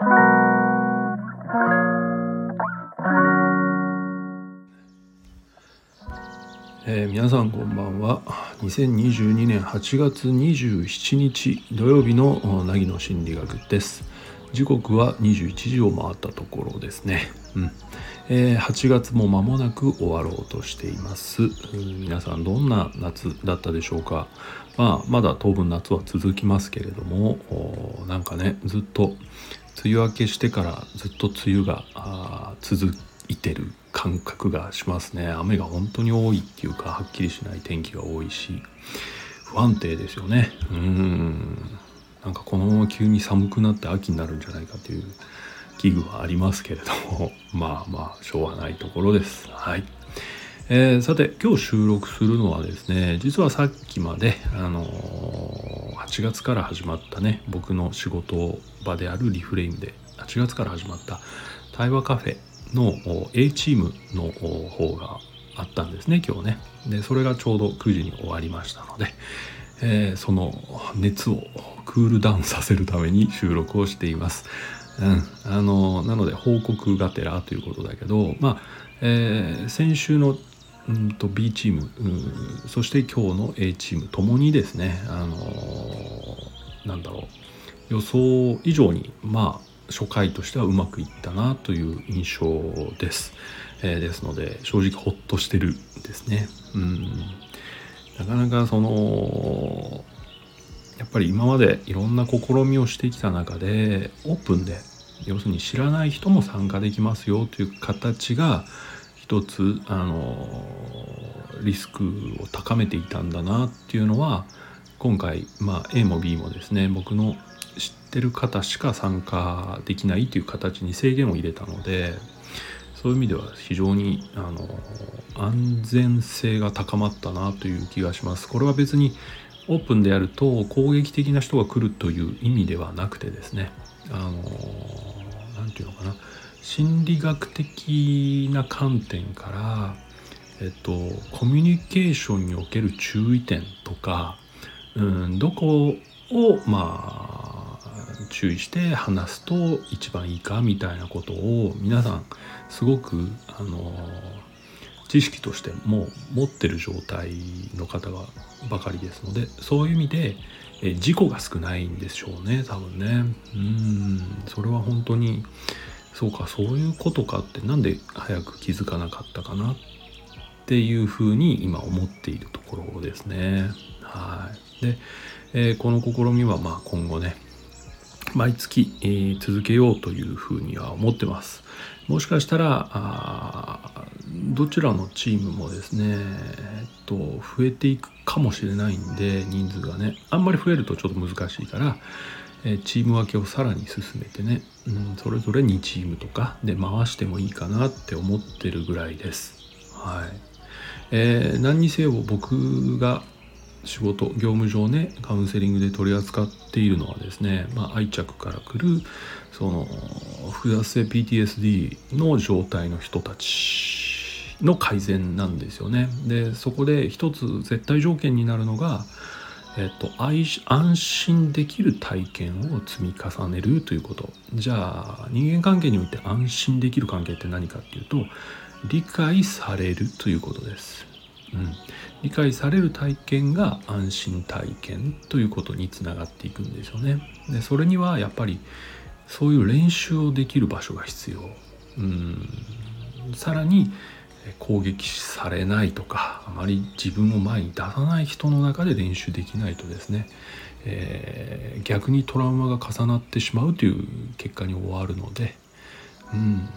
えー、皆さんこんばんは。2022年8月27日土曜日の凪の心理学です。時刻は21時を回ったところですね、うん。えー、8月も間もなく終わろうとしています。皆さんどんな夏だったでしょうか。まあまだ当分夏は続きますけれどもなんかねずっと梅雨明けしてからずっと梅雨が続いてる感覚がしますね。雨が本当に多いっていうかはっきりしない天気が多いし。不安定ですよね。うん。なんかこのまま急に寒くなって秋になるんじゃないかという危惧はありますけれども。まあまあしょうがないところです。はい。えー、さて今日収録するのはですね実はさっきまで、あのー、8月から始まったね僕の仕事場であるリフレイムで。8月から始まった対話カフェの A チームの方があったんですね今日ね。でそれがちょうど9時に終わりましたので、えー、その熱をクールダウンさせるために収録をしています、うん、あのなので報告がてらということだけどまあ、えー、先週のうんと B チーム、うん、そして今日の A チームともにですねあのー、なんだろう予想以上にまあ初回としてはうまくいったなという印象です。えー、ですので正直ほっとしてるんですね。うんなかなかそのやっぱり今までいろんな試みをしてきた中でオープンで要するに知らない人も参加できますよという形が一つあのリスクを高めていたんだなっていうのは今回、まあ、A も B もですね僕の知ってる方しか参加できないという形に制限を入れたのでそういう意味では非常にあの安全性が高まったなという気がします。これは別にオープンでやると攻撃的な人が来るという意味ではなくてですねあの何て言うのかな心理学的な観点からえっとコミュニケーションにおける注意点とかうんどこをまあ注意して話すと一番いいかみたいなことを皆さんすごくあの知識としてもう持ってる状態の方がばかりですのでそういう意味でえ事故が少ないんでしょうね多分ね。うんそれは本当にそうかそういうことかってなんで早く気づかなかったかなっていうふうに今思っているところですね。はい。で、えー、この試みはまあ今後ね毎月、えー、続けようというふうには思ってます。もしかしたらあどちらのチームもですね、えっと、増えていくかもしれないんで人数がねあんまり増えるとちょっと難しいから、えー、チーム分けをさらに進めてね、うん、それぞれ2チームとかで回してもいいかなって思ってるぐらいです。はいえー、何にせよ僕が仕事業務上ねカウンセリングで取り扱っているのはですね、まあ、愛着からくるその複雑性 PTSD の状態の人たちの改善なんですよね。でそこで一つ絶対条件になるのが、えっと、安心できる体験を積み重ねるということじゃあ人間関係において安心できる関係って何かっていうと理解されるということです。うん、理解される体験が安心体験ということにつながっていくんですよね。でそれにはやっぱりそういう練習をできる場所が必要。うん。さらに攻撃されないとかあまり自分を前に出さない人の中で練習できないとですね、えー、逆にトラウマが重なってしまうという結果に終わるので、うん、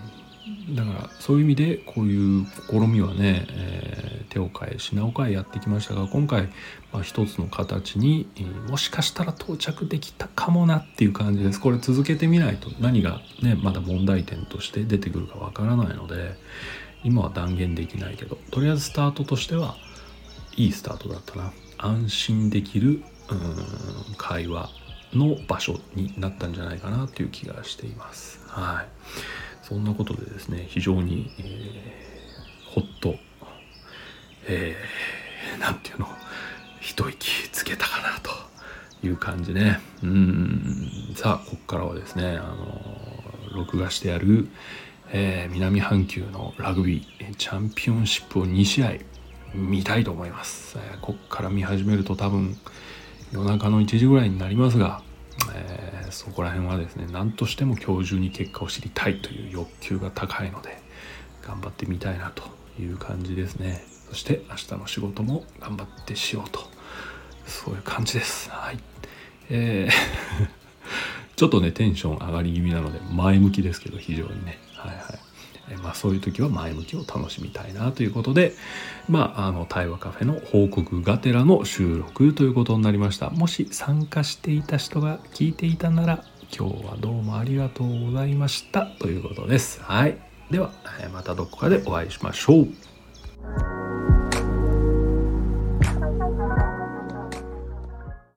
だからそういう意味でこういう試みはね、えー、手を変え品を変えやってきましたが今回、まあ、一つの形に、もしかしたら到着できたかもなっていう感じです。これ続けてみないと何がねまだ問題点として出てくるかわからないので今は断言できないけどとりあえずスタートとしてはいいスタートだったな。安心できるうん会話の場所になったんじゃないかなという気がしています。はい。そんなことでですね非常に、えー、ほっとえー、なんていうの一息つけたかなという感じね。うん。さあここからはですねあの録画してある、えー、南半球のラグビーチャンピオンシップを2試合見たいと思います、えー、こっから見始めると多分夜中の1時ぐらいになりますが、そこら辺はですね何としても今日中に結果を知りたいという欲求が高いので頑張ってみたいなという感じですね。そして明日の仕事も頑張ってしようと。そういう感じです。はい。えー ちょっとねテンション上がり気味なので前向きですけど非常にね。はいはい。まあ、そういう時は前向きを楽しみたいなということで、まあ、あの対話カフェの報告がてらの収録ということになりました。もし参加していた人が聞いていたなら今日はどうもありがとうございましたということです。はい。ではまたどこかでお会いしましょう。